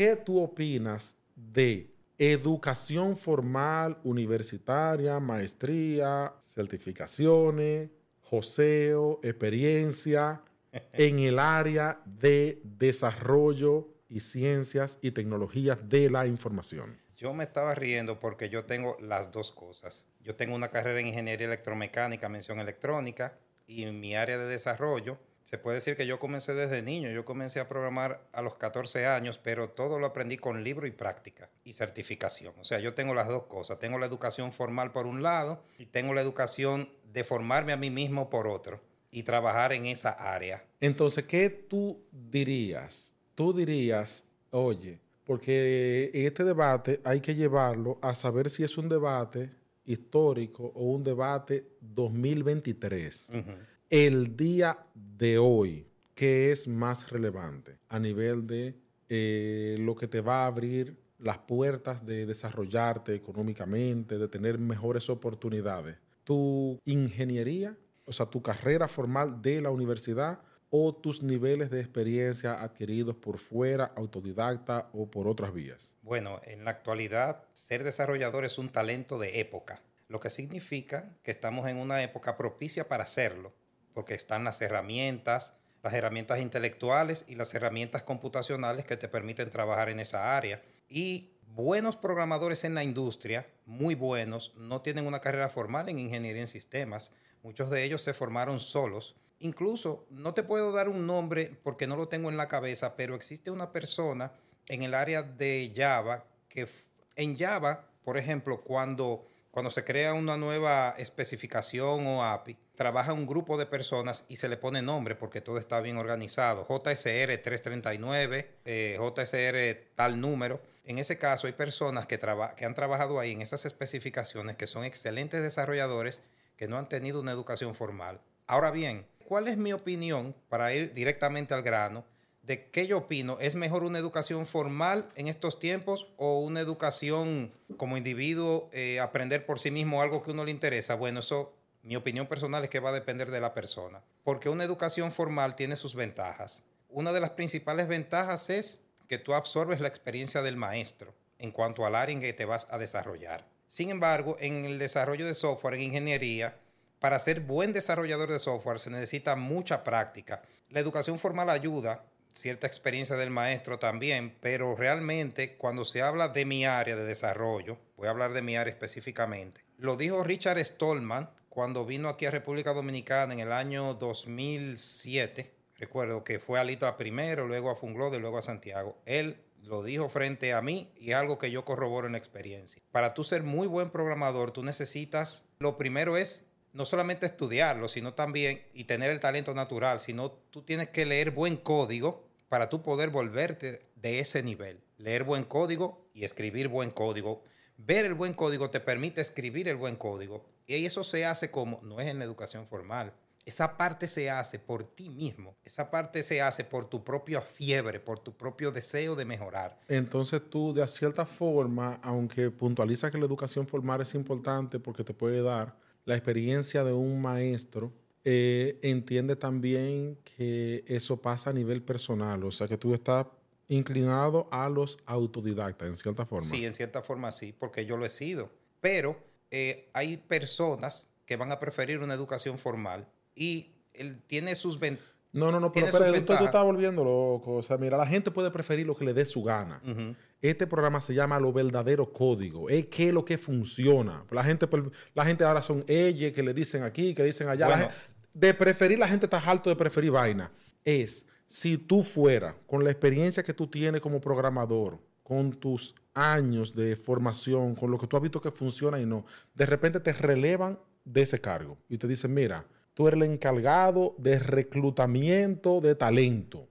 ¿qué tú opinas de educación formal, universitaria, maestría, certificaciones, joseo, experiencia en el área de desarrollo y ciencias y tecnologías de la información? Yo me estaba riendo porque yo tengo las dos cosas. Yo tengo una carrera en ingeniería electromecánica, mención electrónica, y en mi área de desarrollo se puede decir que yo comencé desde niño, yo comencé a programar a los 14 años, pero todo lo aprendí con libro y práctica y certificación. O sea, yo tengo las dos cosas. Tengo la educación formal por un lado y tengo la educación de formarme a mí mismo por otro y trabajar en esa área. Entonces, ¿qué tú dirías? Tú dirías, oye, porque este debate hay que llevarlo a saber si es un debate histórico o un debate 2023 el día de hoy, ¿qué es más relevante a nivel de eh, lo que te va a abrir las puertas de desarrollarte económicamente, de tener mejores oportunidades? ¿Tu ingeniería, o sea, tu carrera formal de la universidad o tus niveles de experiencia adquiridos por fuera, autodidacta o por otras vías? Bueno, en la actualidad, ser desarrollador es un talento de época, lo que significa que estamos en una época propicia para hacerlo porque están las herramientas, las herramientas intelectuales y las herramientas computacionales que te permiten trabajar en esa área. Y buenos programadores en la industria, muy buenos, no tienen una carrera formal en ingeniería en sistemas. Muchos de ellos se formaron solos. Incluso, no te puedo dar un nombre porque no lo tengo en la cabeza, pero existe una persona en el área de Java que en Java, por ejemplo, cuando, cuando se crea una nueva especificación o API, trabaja un grupo de personas y se le pone nombre porque todo está bien organizado. JSR 339, eh, JSR tal número. En ese caso hay personas que, que han trabajado ahí en esas especificaciones que son excelentes desarrolladores que no han tenido una educación formal. Ahora bien, ¿cuál es mi opinión para ir directamente al grano? De qué yo opino. ¿Es mejor una educación formal en estos tiempos o una educación como individuo, eh, aprender por sí mismo algo que uno le interesa? Bueno, eso mi opinión personal es que va a depender de la persona, porque una educación formal tiene sus ventajas. Una de las principales ventajas es que tú absorbes la experiencia del maestro en cuanto al área en que te vas a desarrollar. Sin embargo, en el desarrollo de software, en ingeniería, para ser buen desarrollador de software se necesita mucha práctica. La educación formal ayuda, cierta experiencia del maestro también, pero realmente cuando se habla de mi área de desarrollo, voy a hablar de mi área específicamente, lo dijo Richard Stallman, cuando vino aquí a República Dominicana en el año 2007, recuerdo que fue a Litra primero, luego a Funglode, luego a Santiago. Él lo dijo frente a mí y algo que yo corroboro en experiencia. Para tú ser muy buen programador, tú necesitas, lo primero es no solamente estudiarlo, sino también, y tener el talento natural, sino tú tienes que leer buen código para tú poder volverte de ese nivel. Leer buen código y escribir buen código. Ver el buen código te permite escribir el buen código y eso se hace como, no es en la educación formal. Esa parte se hace por ti mismo. Esa parte se hace por tu propia fiebre, por tu propio deseo de mejorar. Entonces tú, de cierta forma, aunque puntualiza que la educación formal es importante porque te puede dar la experiencia de un maestro, eh, entiende también que eso pasa a nivel personal. O sea, que tú estás inclinado a los autodidactas, en cierta forma. Sí, en cierta forma sí, porque yo lo he sido. Pero eh, hay personas que van a preferir una educación formal y él tiene sus ventajas. No, no, no, pero, tú, estás volviendo loco. O sea, mira, la gente puede preferir lo que le dé su gana. Este programa se llama Lo Verdadero Código. Es qué es lo que funciona. La gente, la gente ahora son ellos que le dicen aquí, que dicen allá. de preferir, la gente está alto de preferir vaina. Es, si tú fuera, con la experiencia que tú tienes como programador, con tus años de formación, con lo que tú has visto que funciona y no, de repente te relevan de ese cargo y te dicen, mira, tú eres el encargado de reclutamiento de talento.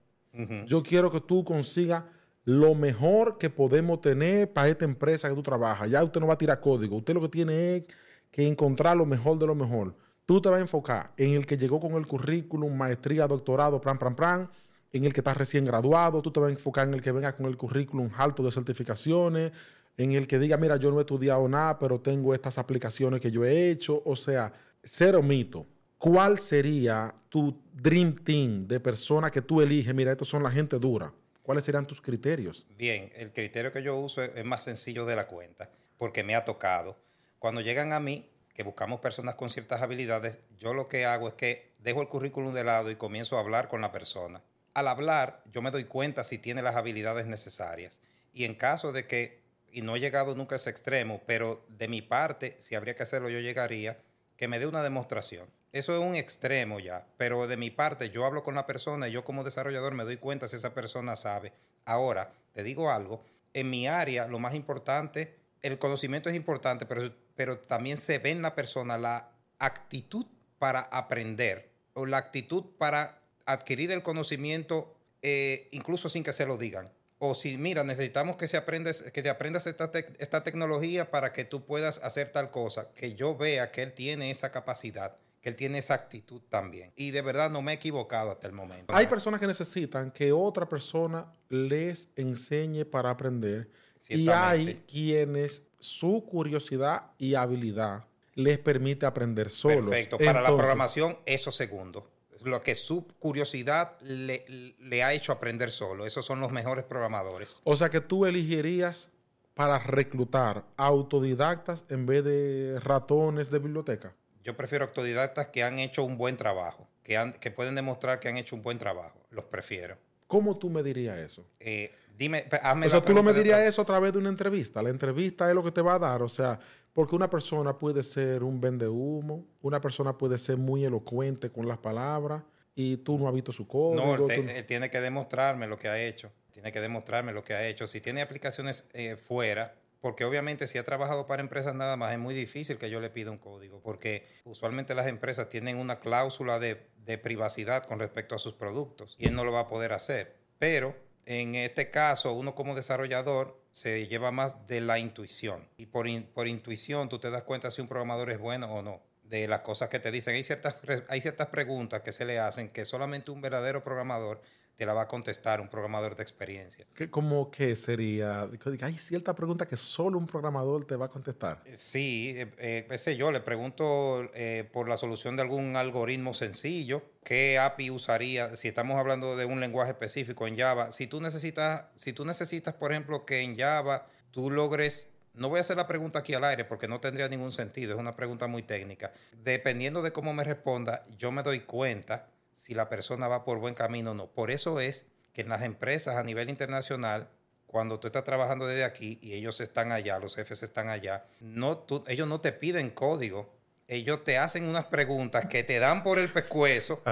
Yo quiero que tú consigas lo mejor que podemos tener para esta empresa que tú trabajas. Ya usted no va a tirar código, usted lo que tiene es que encontrar lo mejor de lo mejor. Tú te vas a enfocar en el que llegó con el currículum, maestría, doctorado, plan, plan, plan, en el que estás recién graduado, tú te vas a enfocar en el que venga con el currículum alto de certificaciones, en el que diga, mira, yo no he estudiado nada, pero tengo estas aplicaciones que yo he hecho. O sea, cero mito. ¿Cuál sería tu dream team de personas que tú eliges? Mira, estos son la gente dura. ¿Cuáles serían tus criterios? Bien, el criterio que yo uso es, más sencillo de la cuenta, porque me ha tocado. Cuando llegan a mí, que buscamos personas con ciertas habilidades, yo lo que hago es que dejo el currículum de lado y comienzo a hablar con la persona. Al hablar, yo me doy cuenta si tiene las habilidades necesarias. Y en caso de que, y no he llegado nunca a ese extremo, pero de mi parte, si habría que hacerlo, yo llegaría, que me dé una demostración. Eso es un extremo ya, pero de mi parte yo hablo con la persona y yo como desarrollador me doy cuenta si esa persona sabe. Ahora, te digo algo, en mi área lo más importante, el conocimiento es importante, pero, pero también se ve en la persona la actitud para aprender o la actitud para adquirir el conocimiento eh, incluso sin que se lo digan. O si, mira, necesitamos que, se aprendes, que te aprendas esta, esta tecnología para que tú puedas hacer tal cosa, que yo vea que él tiene esa capacidad que él tiene esa actitud también. Y de verdad no me he equivocado hasta el momento. Hay personas que necesitan que otra persona les enseñe para aprender. Y hay quienes su curiosidad y habilidad les permite aprender solos. Perfecto. Para la programación, eso segundo. Lo que su curiosidad le, le ha hecho aprender solo. Esos son los mejores programadores. O sea que tú elegirías para reclutar autodidactas en vez de ratones de biblioteca. Yo prefiero autodidactas que han hecho un buen trabajo, que, han, que pueden demostrar que han hecho un buen trabajo. Los prefiero. ¿Cómo tú me dirías eso? Eh, dime, hazme O sea, tú no me dirías eso a través de una entrevista. La entrevista es lo que te va a dar. O sea, porque una persona puede ser un vende humo, una persona puede ser muy elocuente con las palabras y tú no has visto su código. No, él, tiene que demostrarme lo que ha hecho. Tiene que demostrarme lo que ha hecho. Si tiene aplicaciones eh, fuera, porque obviamente si ha trabajado para empresas nada más es muy difícil que yo le pida un código, porque usualmente las empresas tienen una cláusula de, privacidad con respecto a sus productos y él no lo va a poder hacer. Pero en este caso, uno como desarrollador se lleva más de la intuición y por, por intuición tú te das cuenta si un programador es bueno o no de las cosas que te dicen. Hay ciertas, hay ciertas preguntas que se le hacen que solamente un verdadero programador te la va a contestar un programador de experiencia. ¿Qué, ¿Cómo que sería? Hay cierta pregunta que solo un programador te va a contestar. Eh, sí, eh, eh yo, le pregunto eh, por la solución de algún algoritmo sencillo, qué API usaría, si estamos hablando de un lenguaje específico en Java, si tú necesitas, si tú necesitas, por ejemplo, que en Java tú logres no voy a hacer la pregunta aquí al aire porque no tendría ningún sentido, es una pregunta muy técnica. Dependiendo de cómo me responda, yo me doy cuenta si la persona va por buen camino o no. Por eso es que en las empresas a nivel internacional, cuando tú estás trabajando desde aquí y ellos están allá, los jefes están allá, no, ellos no te piden código. Ellos te hacen unas preguntas que te dan por el pescuezo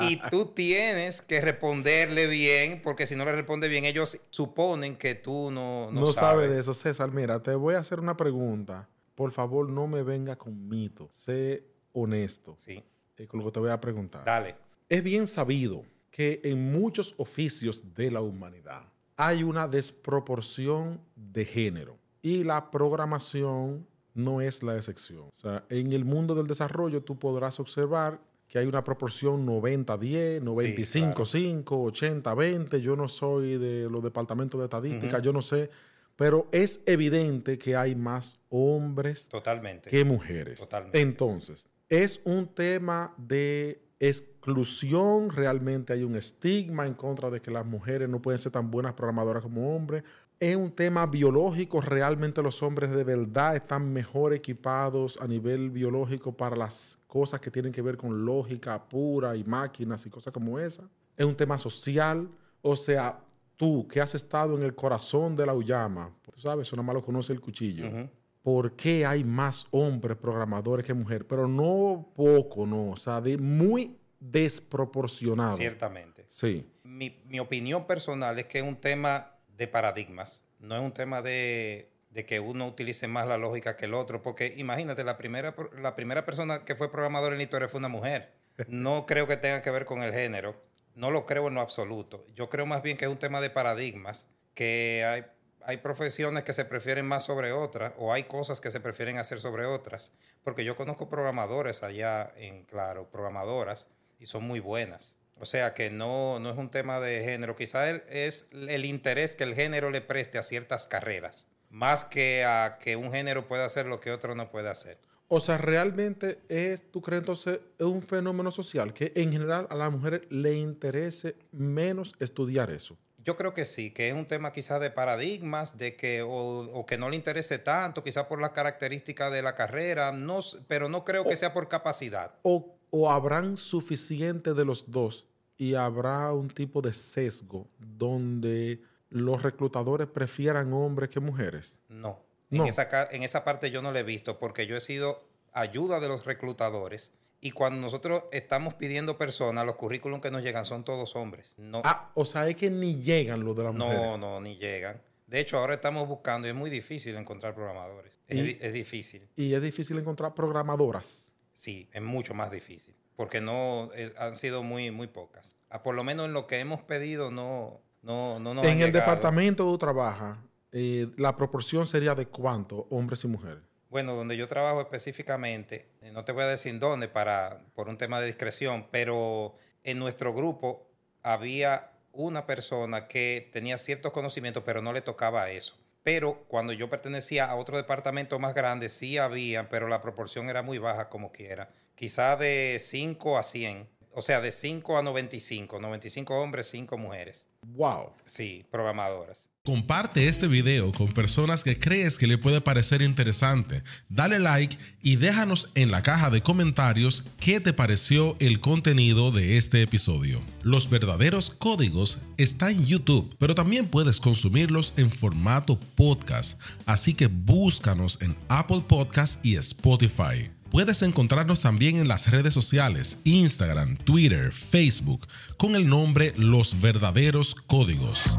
y tú tienes que responderle bien, porque si no le responde bien, ellos suponen que tú no, no, no sabes. de eso, César. Mira, te voy a hacer una pregunta. Por favor, no me venga con mito. Sé honesto. Sí. Con lo que te voy a preguntar. Dale. Es bien sabido que en muchos oficios de la humanidad hay una desproporción de género y la programación no es la excepción. O sea, en el mundo del desarrollo tú podrás observar que hay una proporción 90-10, 95-5, 80-20. Yo no soy de los departamentos de estadística, yo no sé, pero es evidente que hay más hombres Totalmente. que mujeres. Totalmente. Entonces, es un tema de exclusión, realmente hay un estigma en contra de que las mujeres no pueden ser tan buenas programadoras como hombres. Es un tema biológico, realmente los hombres de verdad están mejor equipados a nivel biológico para las cosas que tienen que ver con lógica pura y máquinas y cosas como esa. Es un tema social, o sea, tú que has estado en el corazón de la Uyama, tú sabes, eso nada lo conoce el cuchillo por qué hay más hombres programadores que mujeres, pero no poco, no, o sea, de muy desproporcionado. Ciertamente. Sí. Mi, opinión personal es que es un tema de paradigmas, no es un tema de, que uno utilice más la lógica que el otro, porque imagínate, la primera, la primera persona que fue programador en la historia fue una mujer. No creo que tenga que ver con el género, no lo creo en lo absoluto. Yo creo más bien que es un tema de paradigmas, que hay hay profesiones que se prefieren más sobre otras o hay cosas que se prefieren hacer sobre otras. Porque yo conozco programadores allá en Claro, programadoras, y son muy buenas. O sea que no, no es un tema de género. Quizá es el interés que el género le preste a ciertas carreras, más que a que un género pueda hacer lo que otro no puede hacer. O sea, realmente es, tú crees entonces, es un fenómeno social que en general a las mujeres le interese menos estudiar eso. Yo creo que sí, que es un tema quizás de paradigmas, de que o, que no le interese tanto, quizás por las características de la carrera, no, pero no creo que sea por capacidad. O, o habrán suficiente de los dos y habrá un tipo de sesgo donde los reclutadores prefieran hombres que mujeres. No. En, esa, en esa parte yo no lo he visto porque yo he sido ayuda de los reclutadores y cuando nosotros estamos pidiendo personas, los currículums que nos llegan son todos hombres. No, ah, o sea, es que ni llegan los de las mujeres. No, no, ni llegan. De hecho, ahora estamos buscando y es muy difícil encontrar programadores. Es, difícil. Y es difícil encontrar programadoras. Sí, es mucho más difícil. Porque no eh, han sido muy, muy pocas. Ah, por lo menos en lo que hemos pedido no, no, no En el departamento donde trabaja, eh, la proporción sería de cuánto, hombres y mujeres. Bueno, donde yo trabajo específicamente, eh, no te voy a decir dónde para, por un tema de discreción, pero en nuestro grupo había una persona que tenía ciertos conocimientos, pero no le tocaba eso. Pero cuando yo pertenecía a otro departamento más grande, sí había, pero la proporción era muy baja como quiera. Quizá de 5 a 100. O sea, de 5 a 95. 95 hombres, 5 mujeres. Wow. Sí, programadoras. Comparte este video con personas que crees que le puede parecer interesante. Dale like y déjanos en la caja de comentarios qué te pareció el contenido de este episodio. Los verdaderos códigos están en YouTube, pero también puedes consumirlos en formato podcast, así que búscanos en Apple Podcast y Spotify. Puedes encontrarnos también en las redes sociales, Instagram, Twitter, Facebook, con el nombre Los Verdaderos Códigos.